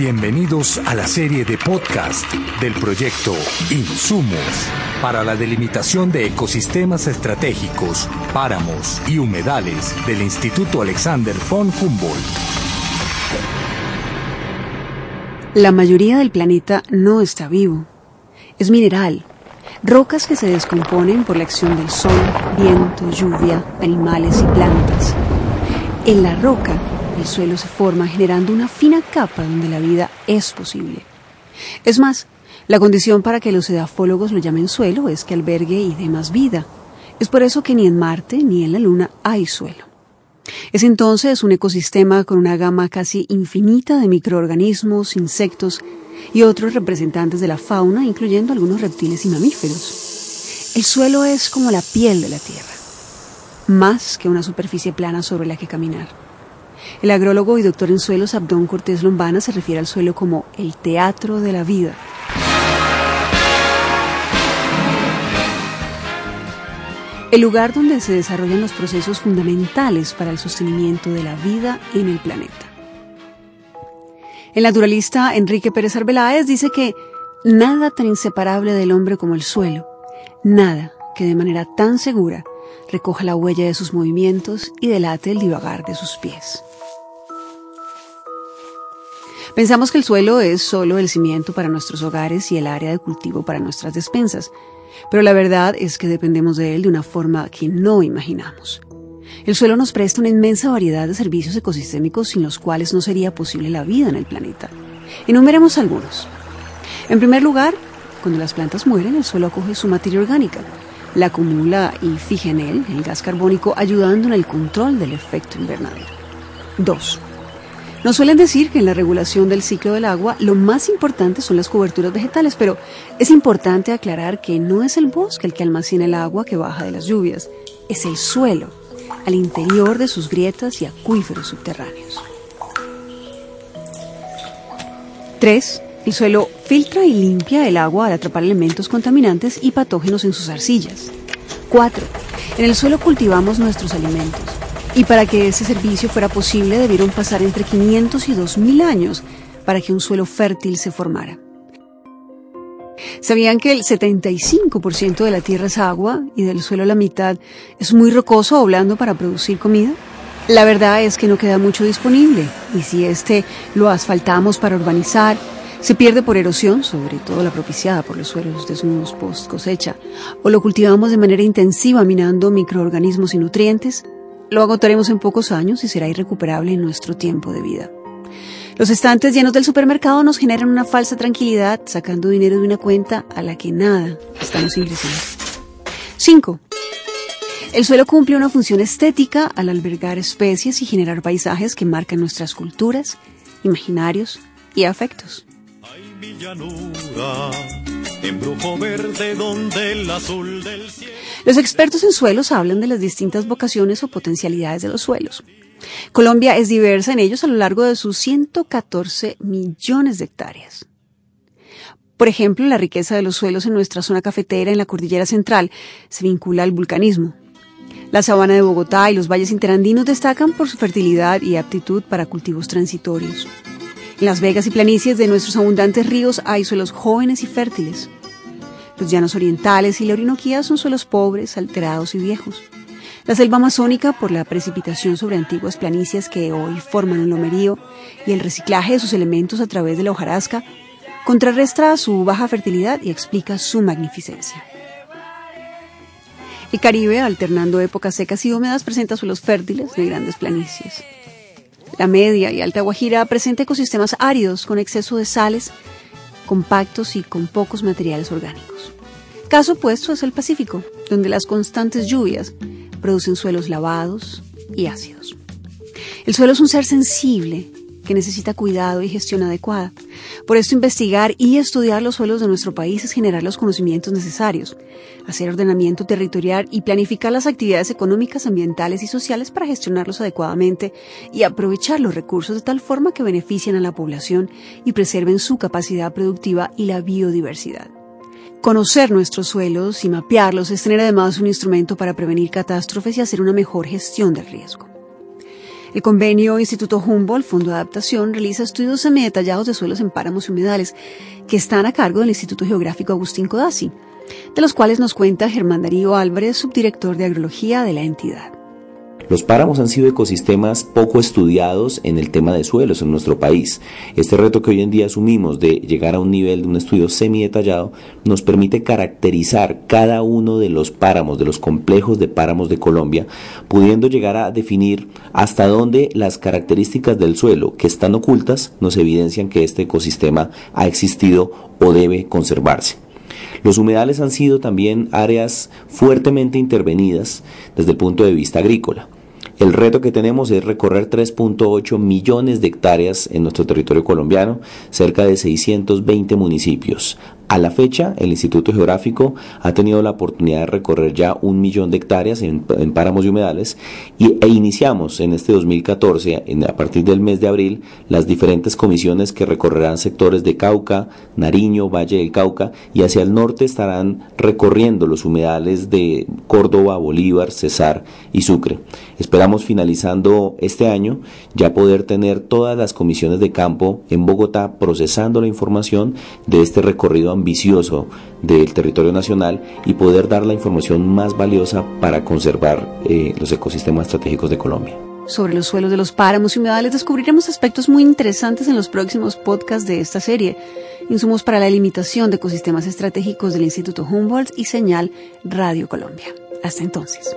Bienvenidos a la serie de podcast del proyecto Insumos para la delimitación de ecosistemas estratégicos, páramos y humedales del Instituto Alexander von Humboldt. La mayoría del planeta no está vivo. Es mineral, rocas que se descomponen por la acción del sol, viento, lluvia, animales y plantas. En la roca el suelo se forma generando una fina capa donde la vida es posible. Es más, la condición para que los edafólogos lo llamen suelo es que albergue y dé más vida. Es por eso que ni en Marte ni en la Luna hay suelo. Es entonces un ecosistema con una gama casi infinita de microorganismos, insectos y otros representantes de la fauna, incluyendo algunos reptiles y mamíferos. El suelo es como la piel de la Tierra, más que una superficie plana sobre la que caminar. El agrólogo y doctor en suelos Abdón Cortés Lombana se refiere al suelo como el teatro de la vida. El lugar donde se desarrollan los procesos fundamentales para el sostenimiento de la vida en el planeta. El naturalista Enrique Pérez Arbeláez dice que nada tan inseparable del hombre como el suelo, nada que de manera tan segura recoja la huella de sus movimientos y delate el divagar de sus pies. Pensamos que el suelo es solo el cimiento para nuestros hogares y el área de cultivo para nuestras despensas, pero la verdad es que dependemos de él de una forma que no imaginamos. El suelo nos presta una inmensa variedad de servicios ecosistémicos sin los cuales no sería posible la vida en el planeta. Enumeremos algunos. En primer lugar, cuando las plantas mueren, el suelo acoge su materia orgánica, la acumula y fija en él el gas carbónico, ayudando en el control del efecto invernadero. 2. Nos suelen decir que en la regulación del ciclo del agua lo más importante son las coberturas vegetales, pero es importante aclarar que no es el bosque el que almacena el agua que baja de las lluvias, es el suelo, al interior de sus grietas y acuíferos subterráneos. 3. El suelo filtra y limpia el agua al atrapar elementos contaminantes y patógenos en sus arcillas. 4. En el suelo cultivamos nuestros alimentos. Y para que ese servicio fuera posible debieron pasar entre 500 y 2000 años para que un suelo fértil se formara. ¿Sabían que el 75% de la tierra es agua y del suelo la mitad es muy rocoso o blando para producir comida? La verdad es que no queda mucho disponible y si este lo asfaltamos para urbanizar, se pierde por erosión, sobre todo la propiciada por los suelos desnudos post cosecha, o lo cultivamos de manera intensiva minando microorganismos y nutrientes, lo agotaremos en pocos años y será irrecuperable en nuestro tiempo de vida. Los estantes llenos del supermercado nos generan una falsa tranquilidad sacando dinero de una cuenta a la que nada estamos ingresando. 5. El suelo cumple una función estética al albergar especies y generar paisajes que marcan nuestras culturas, imaginarios y afectos. verde donde el azul del cielo los expertos en suelos hablan de las distintas vocaciones o potencialidades de los suelos. Colombia es diversa en ellos a lo largo de sus 114 millones de hectáreas. Por ejemplo, la riqueza de los suelos en nuestra zona cafetera en la cordillera central se vincula al vulcanismo. La sabana de Bogotá y los valles interandinos destacan por su fertilidad y aptitud para cultivos transitorios. En las vegas y planicies de nuestros abundantes ríos hay suelos jóvenes y fértiles. Los llanos orientales y la Orinoquía son suelos pobres, alterados y viejos. La selva amazónica, por la precipitación sobre antiguas planicies que hoy forman un lomerío y el reciclaje de sus elementos a través de la hojarasca, contrarresta su baja fertilidad y explica su magnificencia. El Caribe, alternando épocas secas y húmedas, presenta suelos fértiles de grandes planicies. La media y alta Guajira presenta ecosistemas áridos con exceso de sales compactos y con pocos materiales orgánicos. Caso opuesto es el Pacífico, donde las constantes lluvias producen suelos lavados y ácidos. El suelo es un ser sensible que necesita cuidado y gestión adecuada. Por esto investigar y estudiar los suelos de nuestro país es generar los conocimientos necesarios, hacer ordenamiento territorial y planificar las actividades económicas, ambientales y sociales para gestionarlos adecuadamente y aprovechar los recursos de tal forma que beneficien a la población y preserven su capacidad productiva y la biodiversidad. Conocer nuestros suelos y mapearlos es tener además un instrumento para prevenir catástrofes y hacer una mejor gestión del riesgo. El convenio Instituto Humboldt, Fondo de Adaptación, realiza estudios semidetallados de suelos en páramos y humedales que están a cargo del Instituto Geográfico Agustín Codazzi, de los cuales nos cuenta Germán Darío Álvarez, subdirector de agrología de la entidad. Los páramos han sido ecosistemas poco estudiados en el tema de suelos en nuestro país. Este reto que hoy en día asumimos de llegar a un nivel de un estudio semi-detallado nos permite caracterizar cada uno de los páramos, de los complejos de páramos de Colombia, pudiendo llegar a definir hasta dónde las características del suelo que están ocultas nos evidencian que este ecosistema ha existido o debe conservarse. Los humedales han sido también áreas fuertemente intervenidas desde el punto de vista agrícola. El reto que tenemos es recorrer 3.8 millones de hectáreas en nuestro territorio colombiano, cerca de 620 municipios. A la fecha, el Instituto Geográfico ha tenido la oportunidad de recorrer ya un millón de hectáreas en, páramos y humedales y, e iniciamos en este 2014, a partir del mes de abril, las diferentes comisiones que recorrerán sectores de Cauca, Nariño, Valle del Cauca y hacia el norte estarán recorriendo los humedales de Córdoba, Bolívar, Cesar y Sucre. Esperamos finalizando este año ya poder tener todas las comisiones de campo en Bogotá procesando la información de este recorrido ambicioso del territorio nacional y poder dar la información más valiosa para conservar eh, los ecosistemas estratégicos de Colombia. Sobre los suelos de los páramos y humedales descubriremos aspectos muy interesantes en los próximos podcasts de esta serie. Insumos para la limitación de ecosistemas estratégicos del Instituto Humboldt y señal Radio Colombia. Hasta entonces.